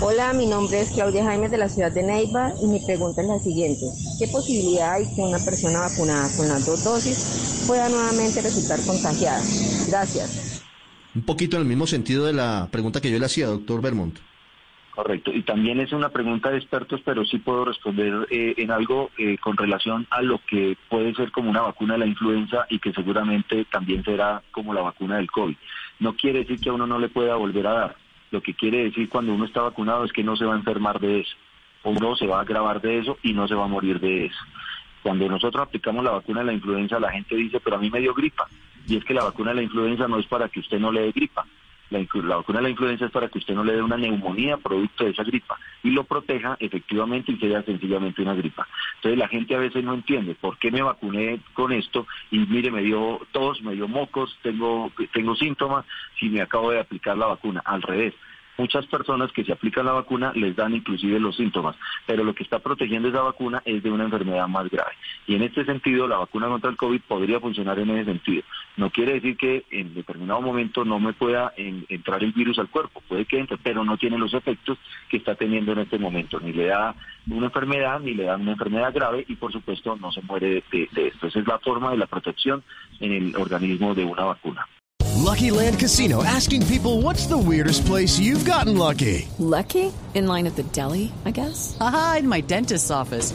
Hola, mi nombre es Claudia Jaime de la ciudad de Neiva y mi pregunta es la siguiente. ¿Qué posibilidad hay que una persona vacunada con las dos dosis pueda nuevamente resultar contagiada? Gracias. Un poquito en el mismo sentido de la pregunta que yo le hacía, doctor Bermont. Correcto. Y también es una pregunta de expertos, pero sí puedo responder eh, en algo eh, con relación a lo que puede ser como una vacuna de la influenza y que seguramente también será como la vacuna del COVID. No quiere decir que a uno no le pueda volver a dar. Lo que quiere decir cuando uno está vacunado es que no se va a enfermar de eso. Uno se va a agravar de eso y no se va a morir de eso. Cuando nosotros aplicamos la vacuna de la influenza, la gente dice, pero a mí me dio gripa. Y es que la vacuna de la influenza no es para que usted no le dé gripa. La, vacuna de la influenza es para que usted no le dé una neumonía producto de esa gripa y lo proteja efectivamente y sea sencillamente una gripa. Entonces la gente a veces no entiende por qué me vacuné con esto y mire, me dio tos, me dio mocos, tengo, tengo síntomas si me acabo de aplicar la vacuna. Al revés, muchas personas que se aplican la vacuna les dan inclusive los síntomas, pero lo que está protegiendo esa vacuna es de una enfermedad más grave. Y en este sentido, la vacuna contra el COVID podría funcionar en ese sentido. No quiere decir que en determinado momento no me pueda entrar el virus al cuerpo, puede que entre, pero no tiene los efectos que está teniendo en este momento, ni le da una enfermedad, ni le da una enfermedad grave y por supuesto no se muere de, de esto. Esa es la forma de la protección en el organismo de una vacuna. Lucky Land Casino asking people what's the weirdest place you've gotten lucky? Lucky? In line at the deli, I guess? Aha, in my dentist's office.